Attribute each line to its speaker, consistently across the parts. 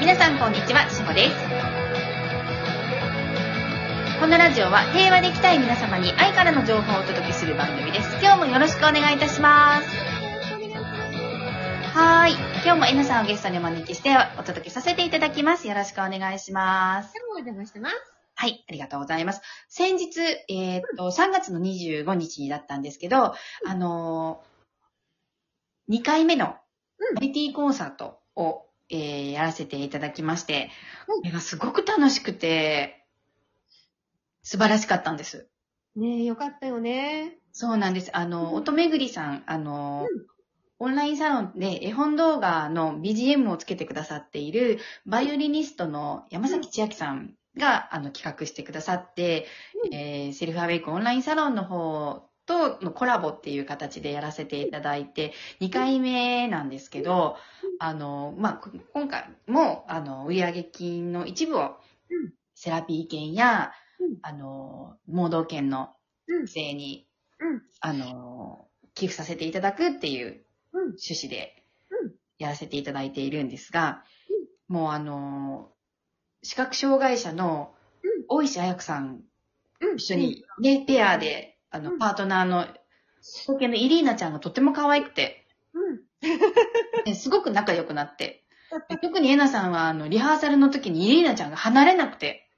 Speaker 1: 皆さんこんにちは、しほです。このラジオは平和でいきたい皆様に愛からの情報をお届けする番組です。今日もよろしくお願いいたします。はーい。今日も N さんをゲストにお招きしてお届けさせていただきます。よろしくお願いします。
Speaker 2: お邪魔してます。
Speaker 1: はい、ありがとうございます。先日、えーっと、3月の25日だったんですけど、あのー、2回目の
Speaker 2: うん
Speaker 1: IT コンサートを、えーやらせていただきまして、
Speaker 2: うん
Speaker 1: これがすごく楽しくて、素晴らしかったんです。
Speaker 2: ねえ、よかったよね。
Speaker 1: そうなんです。あの、
Speaker 2: うん
Speaker 1: 音めぐりさん、あのー
Speaker 2: うん
Speaker 1: オンラインサロンで絵本動画の BGM をつけてくださっているバイオリニストの山崎千秋さんが、あの企画してくださって、
Speaker 2: うん
Speaker 1: えーセルフアウェイクオンラインサロンの方とのコラボっていう形でやらせていただいて、2回目なんですけど、あの、まあ、こ今回も、あの、売上金の一部を
Speaker 2: うん、
Speaker 1: セラピー券や
Speaker 2: うん、
Speaker 1: あの、盲導犬の
Speaker 2: うん。
Speaker 1: 育成に
Speaker 2: うん。
Speaker 1: あの、寄付させていただくっていう
Speaker 2: うん。
Speaker 1: 趣旨で
Speaker 2: うん。
Speaker 1: やらせていただいているんですが、もうあの、視覚障害者の
Speaker 2: うん。
Speaker 1: 大石彩子さん。一緒にね、ペアで、あの、
Speaker 2: うん。
Speaker 1: パートナーの、東京のイリーナちゃんがとっても可愛くて、
Speaker 2: うん。
Speaker 1: ねすごく仲良くなって、で特にエナさんは、あの、リハーサルの時にイリーナちゃんが離れなくて、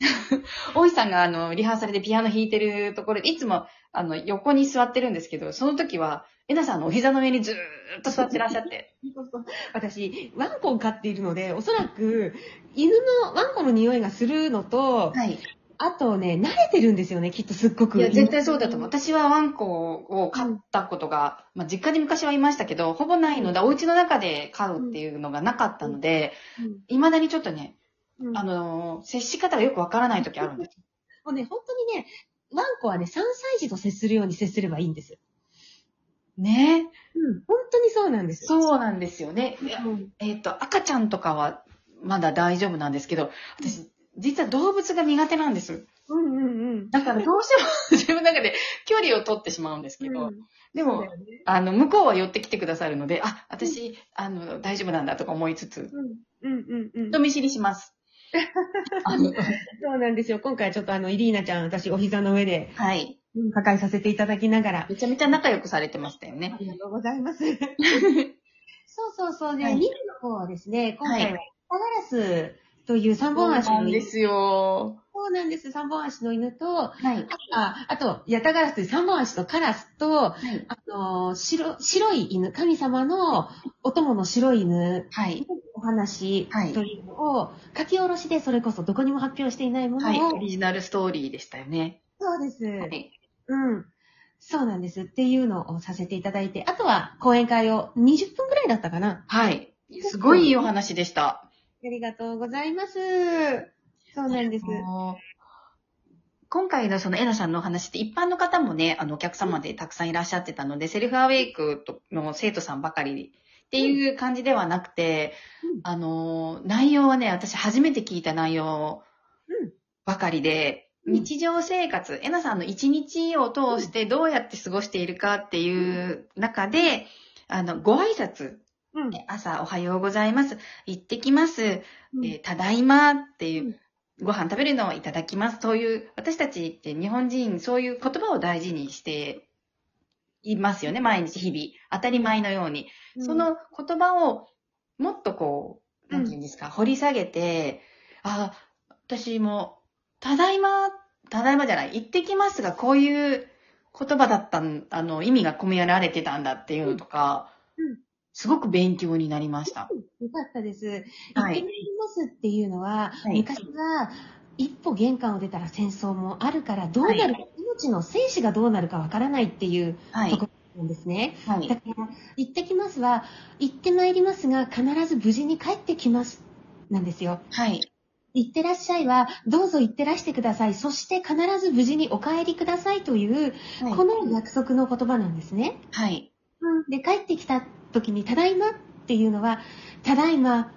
Speaker 1: 大石さんが、あの、リハーサルでピアノ弾いてるところで、いつも、あの、横に座ってるんですけど、その時は、エナさんのお膝の上にずーっと座ってらっしゃって、
Speaker 2: そうそう。私、ワンコを飼っているので、おそらく、犬の、ワンコの匂いがするのと、
Speaker 1: はい。
Speaker 2: あとね、慣れてるんですよね、きっとすっごく。
Speaker 1: いや、絶対そうだと思う。私はワンコを飼ったことが、まあ、実家に昔はいましたけど、ほぼないので、お家の中で飼うっていうのがなかったので、
Speaker 2: うん。
Speaker 1: 未だにちょっとね、
Speaker 2: うん。
Speaker 1: あの、接し方がよくわからない時あるんです。
Speaker 2: もうね、本当にね、ワンコはね、3歳児と接するように接すればいいんです。
Speaker 1: ね
Speaker 2: うん。本当にそうなんです。
Speaker 1: そうなんですよね。
Speaker 2: うん。
Speaker 1: えっ、と、赤ちゃんとかはまだ大丈夫なんですけど、私、実は動物が苦手なんです。
Speaker 2: うんうんうん。
Speaker 1: だからどうしても自分の中で距離を取ってしまうんですけど、
Speaker 2: うん
Speaker 1: でも
Speaker 2: ね
Speaker 1: あの、向こうは寄ってきてくださるので、あ、私、あの、大丈夫なんだとか思いつつ、
Speaker 2: うんうんうんうん。
Speaker 1: 人見知りします。
Speaker 2: そうなんですよ。今回ちょっとあの、イリーナちゃん、私お膝の上で、
Speaker 1: はい。
Speaker 2: うん抱えさせていただきながら。
Speaker 1: めちゃめちゃ仲良くされてましたよね
Speaker 2: あ。りがとうございます。そうそうそう。で、
Speaker 1: はい
Speaker 2: 2部の方はですね、今回は、ガラスという三
Speaker 1: そう
Speaker 2: 本足の犬。
Speaker 1: なんですよ。
Speaker 2: そうなんです。三本足の犬と、
Speaker 1: はい。
Speaker 2: あ、あと、ヤタガラスという三本足とカラスと、
Speaker 1: はい。
Speaker 2: あの、白、白い犬、神様のお供の白い犬、
Speaker 1: はい。
Speaker 2: お話
Speaker 1: はい
Speaker 2: というのを、書き下ろしでそれこそどこにも発表していないものを、
Speaker 1: はい。オリジナルストーリーでしたよね。
Speaker 2: そうです。
Speaker 1: はい。
Speaker 2: うん。そうなんです。っていうのをさせていただいて、あとは講演会を20分ぐらいだったかな。
Speaker 1: はい。すごいいいお話でした。
Speaker 2: ありがとうございます。そうなんです。
Speaker 1: 今回のそのエナさんのお話って一般の方もね、あのお客様でたくさんいらっしゃってたので、セルフアウェイクの生徒さんばかりっていう感じではなくて、
Speaker 2: うん
Speaker 1: あの、内容はね、私初めて聞いた内容
Speaker 2: うん
Speaker 1: ばかりで、
Speaker 2: うん
Speaker 1: 日常生活、エナさんの一日を通してどうやって過ごしているかっていう中で、あの、ご挨拶、
Speaker 2: うん。
Speaker 1: 朝おはようございます、行ってきます、
Speaker 2: うん
Speaker 1: えーただいまっていう、
Speaker 2: うん
Speaker 1: ご飯食べるのをいただきます。そういう、私たちって日本人、そういう言葉を大事にしていますよね。毎日日々。当たり前のように。そ、の言葉をもっとこう、なんていうんですか、掘り下げて、あ、私も、ただいま、ただいまじゃない、行ってきますが、こういう言葉だったん、あの、意味が込められてたんだっていうのとか、
Speaker 2: うん
Speaker 1: すごく勉強になりました。
Speaker 2: よかったです。
Speaker 1: はい
Speaker 2: 行ってますっていうのは、
Speaker 1: はい
Speaker 2: 昔は、一歩玄関を出たら戦争もあるから、どうなるか、命の生死がどうなるかわからないっていう
Speaker 1: はい
Speaker 2: と。ころなんですね。
Speaker 1: はい
Speaker 2: だ。から、行ってきますは、行ってまいりますが、必ず無事に帰ってきます。なんですよ。
Speaker 1: はい。
Speaker 2: 行ってらっしゃいは、どうぞ行ってらしてください。そして必ず無事にお帰りくださいという、
Speaker 1: はい
Speaker 2: この約束の言葉なんですね。
Speaker 1: はい。
Speaker 2: うん、で、帰ってきた時に、ただいまっていうのは、ただいま、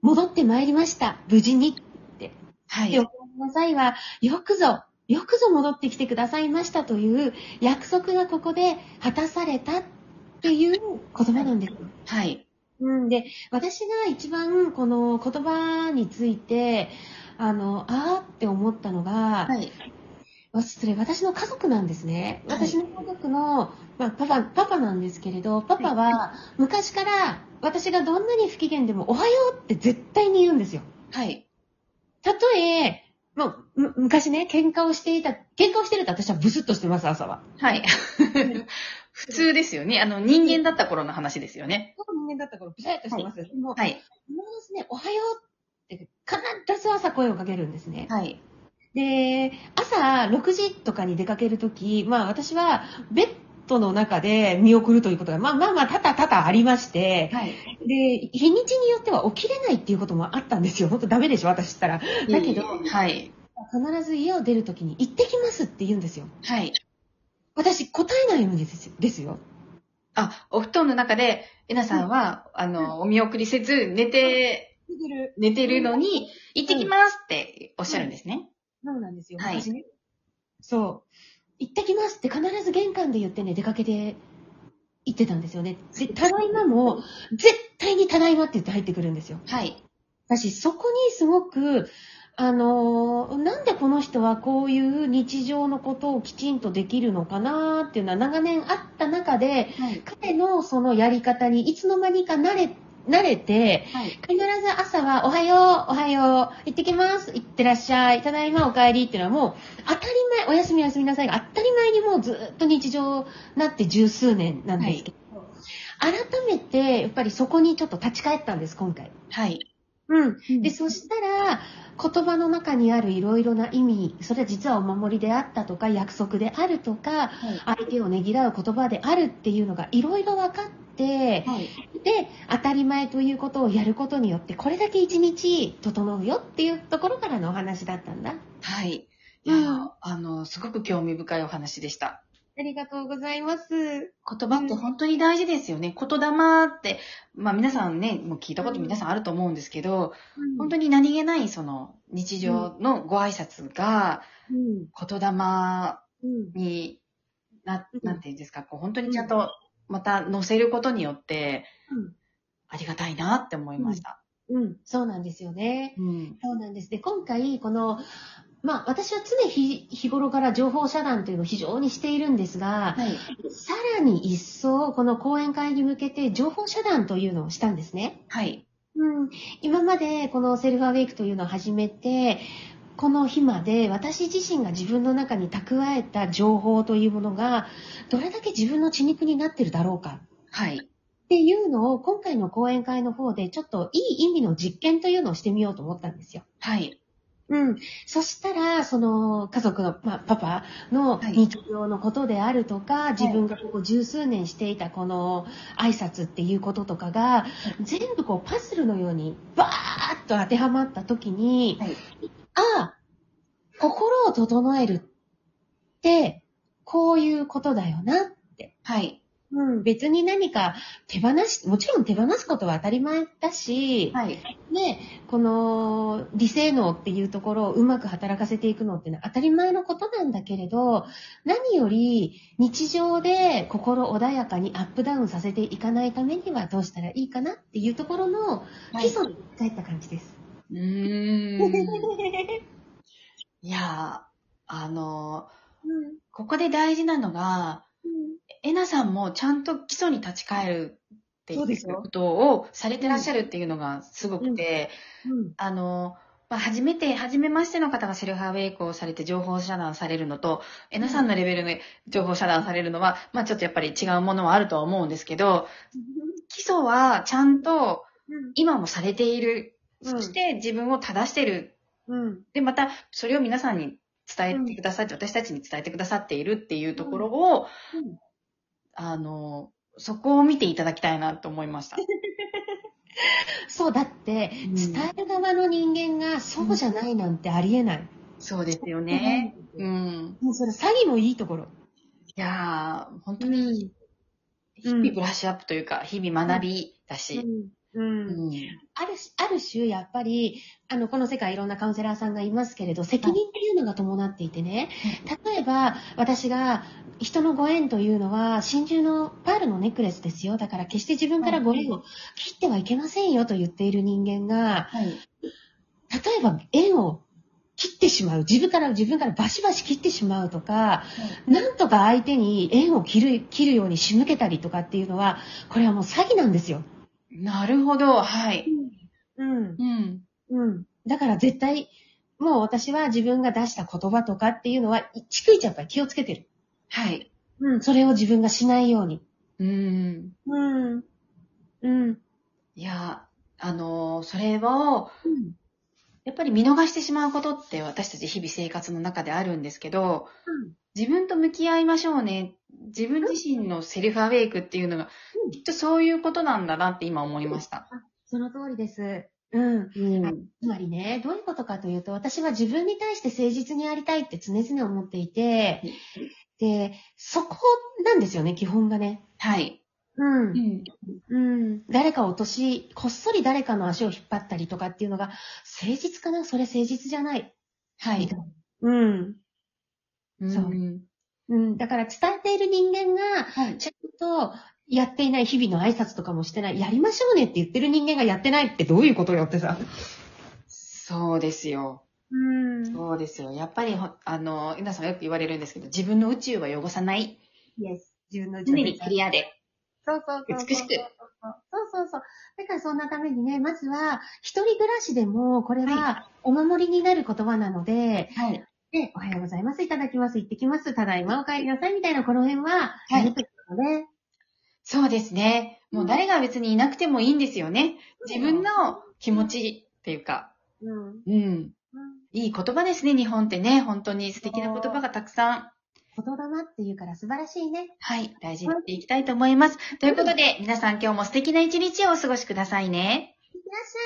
Speaker 2: 戻ってまいりました。無事に。
Speaker 1: はい
Speaker 2: で、お。帰りなさいは、よくぞ、よくぞ戻ってきてくださいましたという約束がここで果たされたっていう言葉なんです。
Speaker 1: はい。
Speaker 2: うん、で、私が一番この言葉について、あの、あーって思ったのが、
Speaker 1: はい。
Speaker 2: わそれ私の家族なんですね。
Speaker 1: はい
Speaker 2: 私の家族の、まあ、パパ、パパなんですけれど、パパは昔から私がどんなに不機嫌でもおはようって絶対に言うんですよ。
Speaker 1: はい。
Speaker 2: たとえ、まあ、む昔ね、喧嘩をしていた、喧嘩をしてると私はブスッとしてます、朝は。
Speaker 1: はい。普通ですよね。あの、人間だった頃の話ですよね。
Speaker 2: 人間だったからブシャッとしてます。でも、
Speaker 1: はい。
Speaker 2: 必ずね、おはようって必ず朝声をかけるんですね。
Speaker 1: はい。
Speaker 2: で、朝6時とかに出かけるとき、まあ私はベッドの中で見送るということが、まあまあまあ多々多々ありまして、
Speaker 1: はい。
Speaker 2: で、日にちによっては起きれないっていうこともあったんですよ。本当ダメでしょ私ったら。だけど、
Speaker 1: はい。
Speaker 2: 必ず家を出るときに行ってきますって言うんですよ。
Speaker 1: はい。
Speaker 2: 私答えないようにですですよ。
Speaker 1: あ、お布団の中で、えなさんは、あの、お見送りせず、寝て、寝てるのに、行ってきますっておっしゃるんですね。
Speaker 2: そうなんですよ。
Speaker 1: はい
Speaker 2: 私ね。そう。行ってきますって必ず玄関で言ってね、出かけて行ってたんですよね。で、ただいまも、絶対にただいまって言って入ってくるんですよ。
Speaker 1: はい。
Speaker 2: 私、そこにすごく、あのーなんでこの人はこういう日常のことをきちんとできるのかなっていうのは長年あった中で、
Speaker 1: はい。
Speaker 2: 彼のそのやり方にいつの間にか慣れ、慣れて、
Speaker 1: はい。
Speaker 2: 必ず朝は、おはよう、おはよう、行ってきます、行ってらっしゃい、ただいまお帰りっていうのはもう、当たり前、おやすみおやすみなさいが当たり前にもうずっと日常になって十数年なんですけど、改めて、やっぱりそこにちょっと立ち返ったんです、今回。
Speaker 1: はい。
Speaker 2: うん。で、そしたら、言葉の中にあるいろいろな意味、それは実はお守りであったとか、約束であるとか、相手をねぎらう言葉であるっていうのがいろいろ分かって、
Speaker 1: はい。
Speaker 2: で、当たり前ということをやることによって、これだけ一日整うよっていうところからのお話だったんだ。
Speaker 1: はい。いや、
Speaker 2: うん
Speaker 1: あの、すごく興味深いお話でした。
Speaker 2: ありがとうございます。
Speaker 1: 言葉って本当に大事ですよね。言霊って、まあ皆さんね、もう聞いたこと皆さんあると思うんですけど、本当
Speaker 2: に、
Speaker 1: に何気ないその日常のご挨拶が
Speaker 2: うん。
Speaker 1: 言霊
Speaker 2: うん。
Speaker 1: にな
Speaker 2: うん、
Speaker 1: なんていうんですか、こう本当にちゃんとまた載せることによって
Speaker 2: うん
Speaker 1: ありがたいなって思いました。
Speaker 2: うん。そうなんですよね。
Speaker 1: うん。
Speaker 2: そうなんです。で、今回、この、まあ、私は常日日頃から情報遮断というのを非常にしているんですが、
Speaker 1: はい。
Speaker 2: さらに一層、この講演会に向けて情報遮断というのをしたんですね。
Speaker 1: はい。
Speaker 2: うん、今までこのセルフアウェイクというのを始めて、この日まで私自身が自分の中に蓄えた情報というものが、どれだけ自分の血肉になってるだろうか
Speaker 1: はい。
Speaker 2: っていうのを今回の講演会の方でちょっといい意味の実験というのをしてみようと思ったんですよ。
Speaker 1: はい。
Speaker 2: うん。そしたら、その家族の、まあ、パパの
Speaker 1: はい
Speaker 2: 日常のことであるとか、自分がここ十数年していたこの挨拶っていうこととかが、全部こうパズルのようにバーッと当てはまった時に、
Speaker 1: はい
Speaker 2: ああ、心を整えるって、こういうことだよな。
Speaker 1: はい。
Speaker 2: うん、別に何か手放し、もちろん手放すことは当たり前だし、
Speaker 1: はい。
Speaker 2: ね、この理性能っていうところをうまく働かせていくのってのは当たり前のことなんだけれど、何より日常で心穏やかにアップダウンさせていかないためにはどうしたらいいかなっていうところの基礎に帰った感じです。
Speaker 1: うーん。いやー、あの
Speaker 2: うん
Speaker 1: ー、ここで大事なのが、
Speaker 2: うん
Speaker 1: えなさんもちゃんと基礎に立ち返るってい
Speaker 2: そうですよ
Speaker 1: うことをされてらっしゃるっていうのがすごくて、
Speaker 2: うん
Speaker 1: あの、まあ、初めて、初めましての方がセルフアウェイクをされて情報遮断されるのと、えなさんのレベルで情報遮断されるのは、まあ、ちょっとやっぱり違うものはあるとは思うんですけど、基礎はちゃんと今もされている。
Speaker 2: うん
Speaker 1: そして自分を正してる。
Speaker 2: うん
Speaker 1: で、また、それを皆さんに伝えてくださって、私たちに伝えてくださっているっていうところを、
Speaker 2: うん
Speaker 1: あの、そこを見ていただきたいなと思いました。
Speaker 2: そう、だって、
Speaker 1: うん
Speaker 2: 伝える側の人間がそうじゃないなんてありえない。
Speaker 1: そうですよね。
Speaker 2: う。
Speaker 1: うんん。
Speaker 2: もうそれ詐欺のいいところ。
Speaker 1: いやー、本当に、日
Speaker 2: うん
Speaker 1: 々ブラッシュアップというか、日々学びだし、
Speaker 2: うん。
Speaker 1: うん
Speaker 2: あるし、あるる種、やっぱり、あの、この世界いろんなカウンセラーさんがいますけれど、責任っていうのが伴っていてね、例えば、私が、人のご縁というのは、真珠のパールのネックレスですよ。だから決して自分からご縁を切ってはいけませんよと言っている人間が、
Speaker 1: はい。
Speaker 2: 例えば縁を切ってしまう。自分から、自分からバシバシ切ってしまうとか、なんとか相手に縁を切る、切るように仕向けたりとかっていうのは、これはもう詐欺なんですよ。
Speaker 1: なるほど。はい。
Speaker 2: うん。
Speaker 1: うん。
Speaker 2: うん。だから絶対、もう私は自分が出した言葉とかっていうのは、逐一やっぱり気をつけてる。
Speaker 1: はい。
Speaker 2: うん。それを自分がしないように。
Speaker 1: うん。
Speaker 2: うん。うん。
Speaker 1: いや、あのーそれを、やっぱり見逃してしまうことって私たち日々生活の中であるんですけど、自分と向き合いましょうね。自分自身のセルフアウェイクっていうのが、
Speaker 2: うん
Speaker 1: きっとそういうことなんだなって今思いました。
Speaker 2: その通りです。うん。
Speaker 1: うん。
Speaker 2: つまりね、どういうことかというと、私は自分に対して誠実にありたいって常々思っていて、で、そこなんですよね、基本がね。
Speaker 1: はい。
Speaker 2: うん
Speaker 1: う。ん。
Speaker 2: うん。誰かを落とし、こっそり誰かの足を引っ張ったりとかっていうのが、誠実かな？それ誠実じゃない。
Speaker 1: はい。
Speaker 2: うん。そう
Speaker 1: うん。
Speaker 2: うん。だから伝えている人間が、
Speaker 1: はい。
Speaker 2: ちゃんとやっていない日々の挨拶とかもしてない、やりましょうねって言ってる人間がやってないってどういうことよってさ。
Speaker 1: そうですよ。
Speaker 2: うん。
Speaker 1: そうですよ。やっぱりほ、あの、皆さんよく言われるんですけど、自分の宇宙は汚さない。
Speaker 2: Yes. 自分の
Speaker 1: 常にクリアで。
Speaker 2: そうそうそうそう。
Speaker 1: 美しく
Speaker 2: そうそうそう。だからそんなためにね、まずは、一人暮らしでも、これはお守りになる言葉なので、
Speaker 1: はい。
Speaker 2: で、おはようございます、いただきます、行ってきます、ただいまお帰りなさい、みたいなこの辺は、
Speaker 1: はい。そうですね。もう誰が別にいなくてもいいんですよね。自分の気持ちっていうか。
Speaker 2: うん。
Speaker 1: うん。
Speaker 2: うん
Speaker 1: いい言葉ですね、日本ってね。本当に素敵な言葉がたくさん。
Speaker 2: 言霊っていうから素晴らしいね。
Speaker 1: はい。大事にしていきたいと思います。ということで、皆さん今日も素敵な一日をお過ごしくださいね。
Speaker 2: いってらっしゃい。